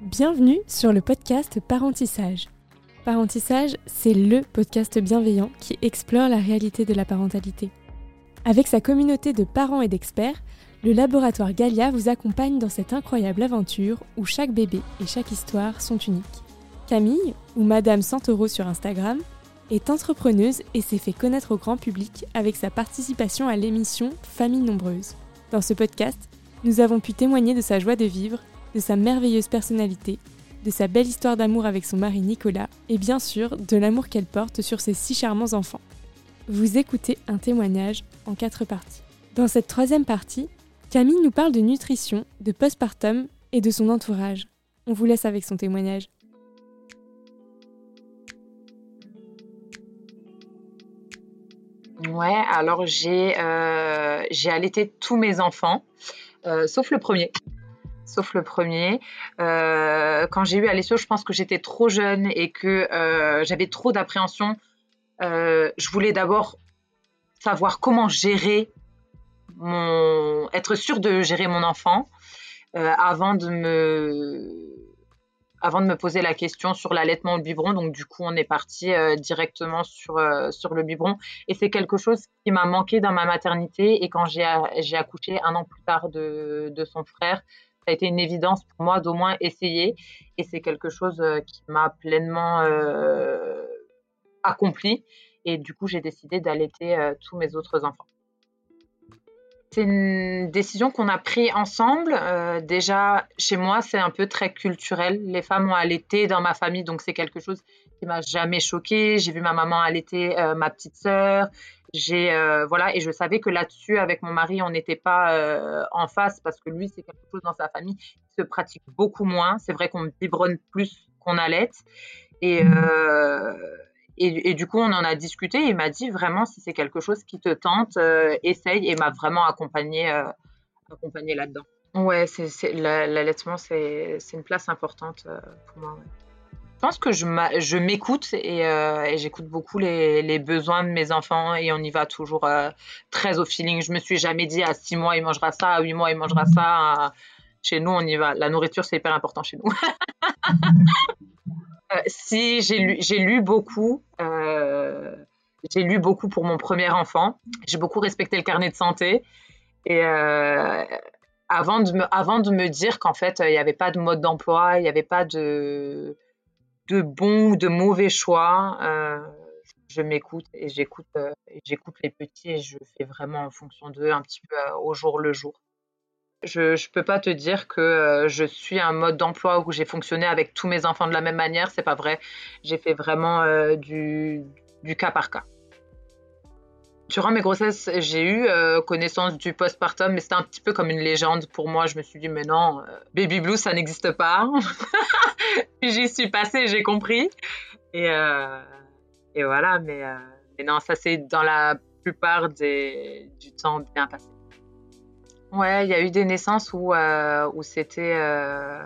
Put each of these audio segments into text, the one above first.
Bienvenue sur le podcast Parentissage. Parentissage, c'est le podcast bienveillant qui explore la réalité de la parentalité. Avec sa communauté de parents et d'experts, le laboratoire Galia vous accompagne dans cette incroyable aventure où chaque bébé et chaque histoire sont uniques. Camille, ou Madame Santoro sur Instagram, est entrepreneuse et s'est fait connaître au grand public avec sa participation à l'émission Famille nombreuse. Dans ce podcast, nous avons pu témoigner de sa joie de vivre, de sa merveilleuse personnalité, de sa belle histoire d'amour avec son mari Nicolas et bien sûr de l'amour qu'elle porte sur ses si charmants enfants. Vous écoutez un témoignage en quatre parties. Dans cette troisième partie, Camille nous parle de nutrition, de postpartum et de son entourage. On vous laisse avec son témoignage. Ouais, alors j'ai euh, allaité tous mes enfants, euh, sauf le premier. Sauf le premier. Euh, quand j'ai eu Alessio, je pense que j'étais trop jeune et que j'avais trop d'appréhension. je voulais d'abord savoir comment gérer mon, être sûre de gérer mon enfant avant de me avant de me poser la question sur l'allaitement au biberon. Donc, du coup, on est parti euh, directement sur, euh, sur le biberon. Et c'est quelque chose qui m'a manqué dans ma maternité. Et quand j'ai accouché un an plus tard de, de, son frère, ça a été une évidence pour moi d'au moins essayer. Et c'est quelque chose euh, qui m'a pleinement accompli. Et du coup, j'ai décidé d'allaiter tous mes autres enfants. C'est une décision qu'on a prise ensemble. Euh, déjà, chez moi, c'est un peu très culturel. Les femmes ont allaité dans ma famille, donc c'est quelque chose qui m'a jamais choquée. J'ai vu ma maman allaiter euh, ma petite sœur. J'ai euh, voilà, et je savais que là-dessus, avec mon mari, on n'était pas en face parce que lui, c'est quelque chose dans sa famille qui se pratique beaucoup moins. C'est vrai qu'on biberonne plus qu'on allaite. Et et, du coup, on en a discuté. il m'a dit vraiment, si c'est quelque chose qui te tente, euh, essaye. Et m'a vraiment accompagné, euh, accompagné là-dedans. Ouais, c'est, l'allaitement, c'est, c'est une place importante euh, pour moi. Pense que je, je m'écoute et, et, j'écoute beaucoup les, besoins de mes enfants et on y va toujours très au feeling. Je me suis jamais dit à 6 mois il mangera ça, à 8 mois il mangera ça. Chez nous, on y va. La nourriture, c'est hyper important chez nous. Euh, si j'ai lu, lu beaucoup. Euh, j'ai lu beaucoup pour mon premier enfant. J'ai beaucoup respecté le carnet de santé. Et euh, avant, de me, avant de me dire qu'en fait, il n'y avait pas de mode d'emploi, il n'y avait pas de, de bon ou de mauvais choix, je m'écoute et j'écoute, j'écoute les petits et je fais vraiment en fonction d'eux, un petit peu au jour le jour. Je ne peux pas te dire que euh, je suis un mode d'emploi où j'ai fonctionné avec tous mes enfants de la même manière. C'est pas vrai. J'ai fait vraiment euh, du, du, cas par cas. Durant mes grossesses, j'ai eu euh, connaissance du postpartum, mais c'était un petit peu comme une légende pour moi. Je me suis dit, mais non, baby blue, ça n'existe pas. J'y suis passée, j'ai compris. Et, et voilà, mais, non, ça c'est dans la plupart du temps bien passé. Ouais, il y a eu des naissances où, euh, c'était euh,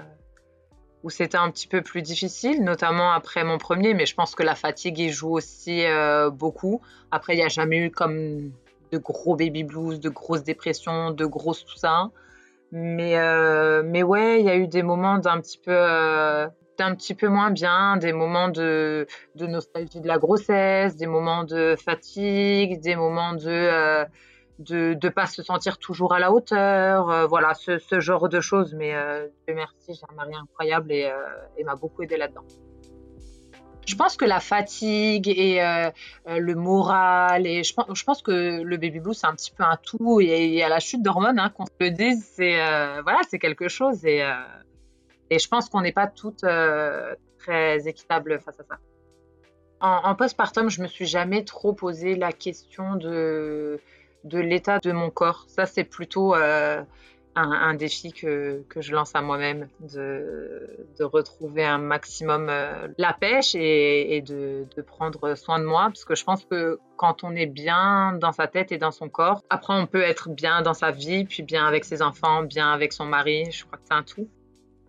où c'était un petit peu plus difficile, notamment après mon premier, mais je pense que la fatigue y joue aussi euh, beaucoup. Après, il n'y a jamais eu comme de gros baby blues, de grosses dépressions, de grosses tout ça. Mais, mais ouais, il y a eu des moments d'un petit peu d'un petit peu moins bien, des moments de, de nostalgie de la grossesse, des moments de fatigue, des moments de de ne pas se sentir toujours à la hauteur, euh, voilà, ce, ce, genre de choses. Mais euh, merci, j'ai un mari incroyable et, euh, et m'a beaucoup aidé là-dedans. Je pense que la fatigue et le moral, et je pense, je pense, que le baby blue, c'est un petit peu un tout. Et, à la chute d'hormones, hein, qu'on se le dise, c'est voilà, quelque chose. Et, et je pense qu'on n'est pas toutes très équitables face à ça. En, en postpartum, je me suis jamais trop posé la question de de l'état de mon corps. Ça, c'est plutôt euh, un, défi que, je lance à moi-même, de, retrouver un maximum euh, la pêche et, de, prendre soin de moi. Parce que je pense que quand on est bien dans sa tête et dans son corps, après, on peut être bien dans sa vie, puis bien avec ses enfants, bien avec son mari. Je crois que c'est un tout.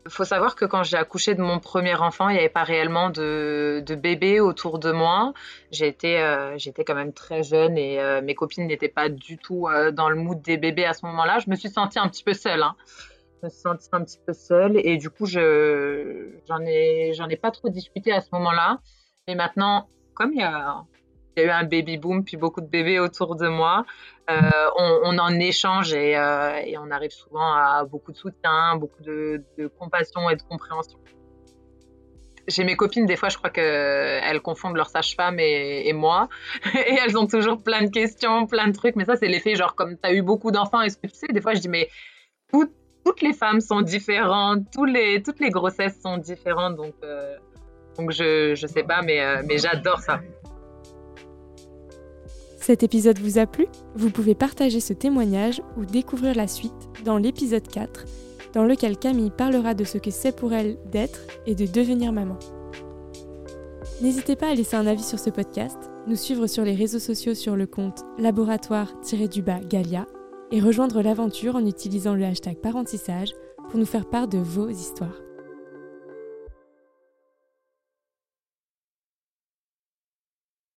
Il faut savoir que quand j'ai accouché de mon premier enfant, il n'y avait pas réellement de, de, bébé autour de moi. J'étais euh, quand même très jeune et euh, mes copines n'étaient pas du tout euh, dans le mood des bébés à ce moment-là. Je me suis sentie un petit peu seule. Hein. je me suis sentie un petit peu seule et du coup, je j'en ai ai pas trop discuté à ce moment-là. Mais maintenant, comme il y a, y eu un baby boom puis beaucoup de bébés autour de moi, euh, on, en échange et, euh, et, on arrive souvent à beaucoup de soutien, beaucoup de, compassion et de compréhension. J'ai mes copines, des fois, je crois qu'elles confondent leur sage-femme et, moi. Et elles ont toujours plein de questions, plein de trucs. Mais ça, c'est l'effet, genre, comme tu as eu beaucoup d'enfants, est-ce que tu sais, des fois, je dis, mais tout, toutes les femmes sont différentes, toutes les grossesses sont différentes. Donc, euh, je, je sais pas, mais j'adore ça. Cet épisode vous a plu Vous pouvez partager ce témoignage ou découvrir la suite dans l'épisode 4, dans lequel Camille parlera de ce que c'est pour elle d'être et de devenir maman. N'hésitez pas à laisser un avis sur ce podcast, nous suivre sur les réseaux sociaux sur le compte laboratoire-du-bas Galia et rejoindre l'aventure en utilisant le hashtag parentissage pour nous faire part de vos histoires.